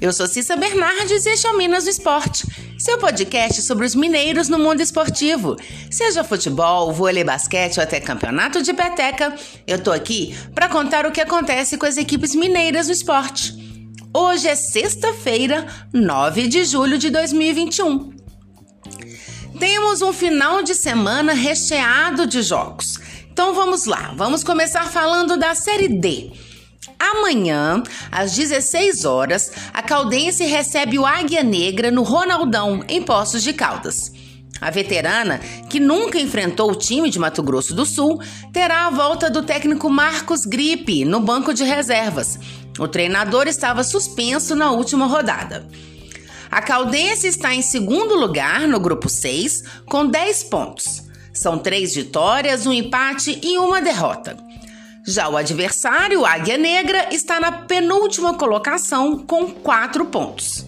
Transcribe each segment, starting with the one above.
Eu sou Cissa Bernardes e este é o Minas do Esporte, seu podcast sobre os mineiros no mundo esportivo. Seja futebol, vôlei, basquete ou até campeonato de peteca, eu tô aqui para contar o que acontece com as equipes mineiras no esporte. Hoje é sexta-feira, 9 de julho de 2021. Temos um final de semana recheado de jogos. Então vamos lá, vamos começar falando da Série D. Amanhã, às 16 horas, a Caldense recebe o Águia Negra no Ronaldão, em Poços de Caldas. A veterana, que nunca enfrentou o time de Mato Grosso do Sul, terá a volta do técnico Marcos Gripe no banco de reservas. O treinador estava suspenso na última rodada. A Caldense está em segundo lugar no grupo 6, com 10 pontos. São três vitórias, um empate e uma derrota. Já o adversário, Águia Negra, está na penúltima colocação com quatro pontos.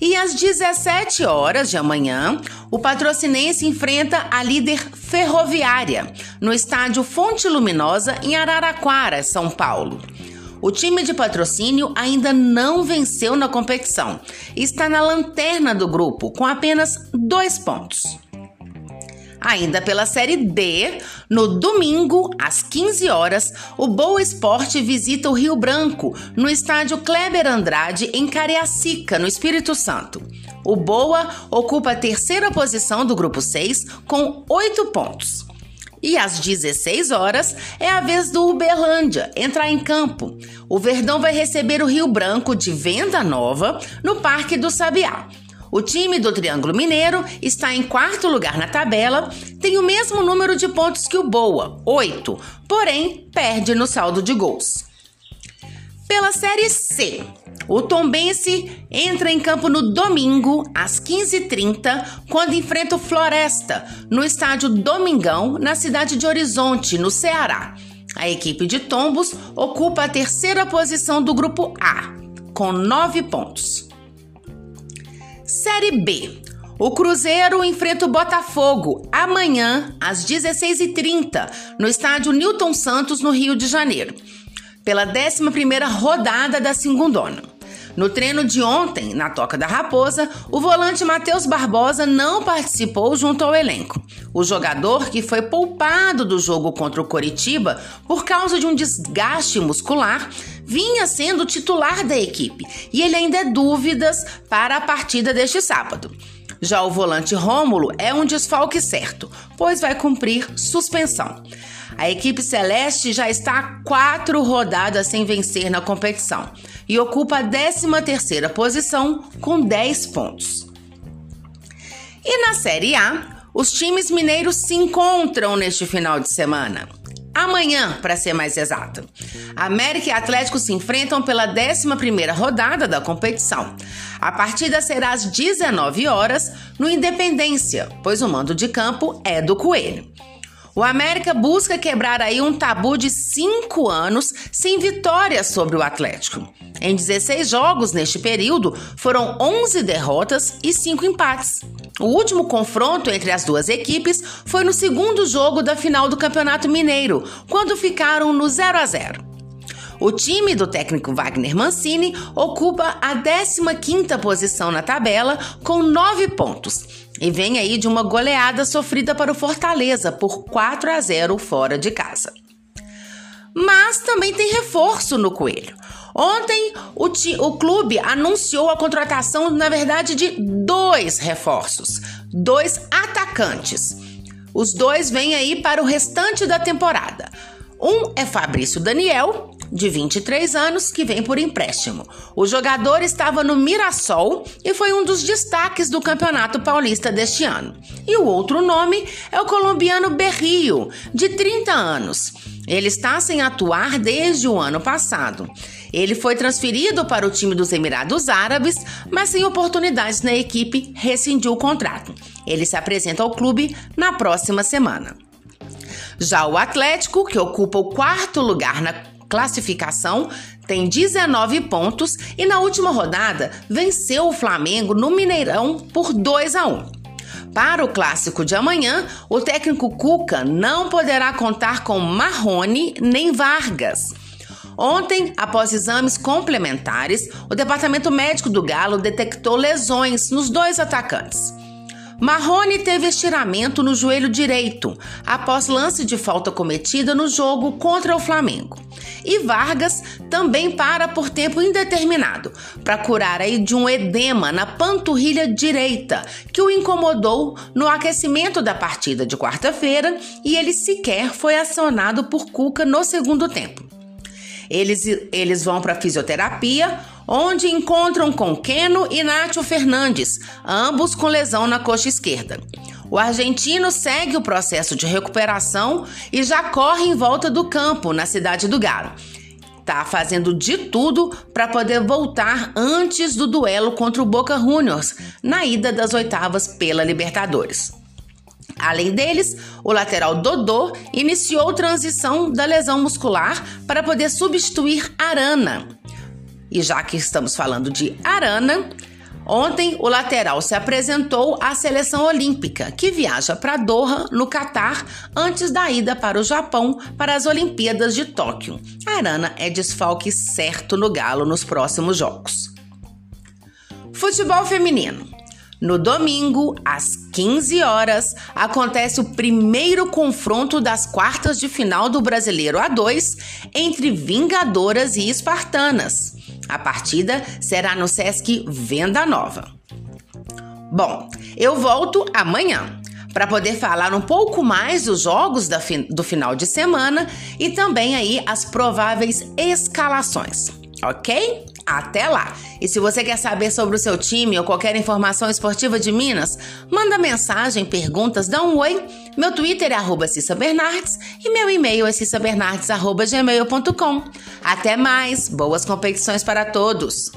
E às 17 horas de amanhã, o patrocinense enfrenta a líder ferroviária no estádio Fonte Luminosa, em Araraquara, São Paulo. O time de patrocínio ainda não venceu na competição está na lanterna do grupo com apenas dois pontos. Ainda pela Série D, no domingo, às 15 horas, o Boa Esporte visita o Rio Branco, no estádio Kleber Andrade, em Cariacica, no Espírito Santo. O Boa ocupa a terceira posição do grupo 6, com 8 pontos. E às 16 horas é a vez do Uberlândia entrar em campo. O Verdão vai receber o Rio Branco de Venda Nova no Parque do Sabiá. O time do Triângulo Mineiro está em quarto lugar na tabela, tem o mesmo número de pontos que o Boa, 8, porém perde no saldo de gols. Pela Série C, o Tombense entra em campo no domingo, às 15h30, quando enfrenta o Floresta, no estádio Domingão, na cidade de Horizonte, no Ceará. A equipe de Tombos ocupa a terceira posição do grupo A, com nove pontos. Série B. O Cruzeiro enfrenta o Botafogo amanhã, às 16h30, no estádio Newton Santos, no Rio de Janeiro, pela 11 rodada da Segundona. No treino de ontem, na Toca da Raposa, o volante Matheus Barbosa não participou junto ao elenco. O jogador, que foi poupado do jogo contra o Coritiba por causa de um desgaste muscular, vinha sendo titular da equipe e ele ainda é dúvidas para a partida deste sábado. Já o volante Rômulo é um desfalque certo, pois vai cumprir suspensão. A equipe celeste já está quatro rodadas sem vencer na competição e ocupa a 13ª posição com 10 pontos. E na Série A, os times mineiros se encontram neste final de semana amanhã, para ser mais exato. América e Atlético se enfrentam pela 11ª rodada da competição. A partida será às 19 horas no Independência, pois o mando de campo é do Coelho. O América busca quebrar aí um tabu de cinco anos sem vitória sobre o Atlético. Em 16 jogos neste período, foram 11 derrotas e 5 empates. O último confronto entre as duas equipes foi no segundo jogo da final do Campeonato Mineiro, quando ficaram no 0 a 0. O time do técnico Wagner Mancini ocupa a 15ª posição na tabela com 9 pontos e vem aí de uma goleada sofrida para o Fortaleza por 4 a 0 fora de casa. Mas também tem reforço no Coelho. Ontem, o, o clube anunciou a contratação, na verdade, de dois reforços, dois atacantes. Os dois vêm aí para o restante da temporada. Um é Fabrício Daniel, de 23 anos, que vem por empréstimo. O jogador estava no Mirassol e foi um dos destaques do Campeonato Paulista deste ano. E o outro nome é o colombiano Berrio, de 30 anos. Ele está sem atuar desde o ano passado. Ele foi transferido para o time dos Emirados Árabes, mas sem oportunidades na equipe, rescindiu o contrato. Ele se apresenta ao clube na próxima semana. Já o Atlético, que ocupa o quarto lugar na classificação, tem 19 pontos e na última rodada venceu o Flamengo no Mineirão por 2 a 1. Para o clássico de amanhã, o técnico Cuca não poderá contar com Marrone nem Vargas. Ontem, após exames complementares, o Departamento Médico do Galo detectou lesões nos dois atacantes. Marrone teve estiramento no joelho direito após lance de falta cometida no jogo contra o Flamengo. E Vargas também para por tempo indeterminado para curar aí de um edema na panturrilha direita que o incomodou no aquecimento da partida de quarta-feira e ele sequer foi acionado por Cuca no segundo tempo. Eles, eles vão para fisioterapia onde encontram com Keno e Nátio Fernandes, ambos com lesão na coxa esquerda. O argentino segue o processo de recuperação e já corre em volta do campo, na cidade do Galo. Tá fazendo de tudo para poder voltar antes do duelo contra o Boca Juniors, na ida das oitavas pela Libertadores. Além deles, o lateral Dodô iniciou transição da lesão muscular para poder substituir Arana. E já que estamos falando de Arana, ontem o lateral se apresentou à seleção olímpica, que viaja para Doha, no Catar, antes da ida para o Japão para as Olimpíadas de Tóquio. Arana é desfalque certo no Galo nos próximos jogos. Futebol feminino. No domingo, às 15 horas, acontece o primeiro confronto das quartas de final do Brasileiro A2 entre Vingadoras e Espartanas. A partida será no Sesc Venda Nova. Bom, eu volto amanhã para poder falar um pouco mais dos jogos do final de semana e também aí as prováveis escalações, ok? Até lá! E se você quer saber sobre o seu time ou qualquer informação esportiva de Minas, manda mensagem, perguntas, dá um oi. Meu Twitter é arroba Cissa Bernardes e meu e-mail é cissabernardes.gmail.com. Até mais! Boas competições para todos!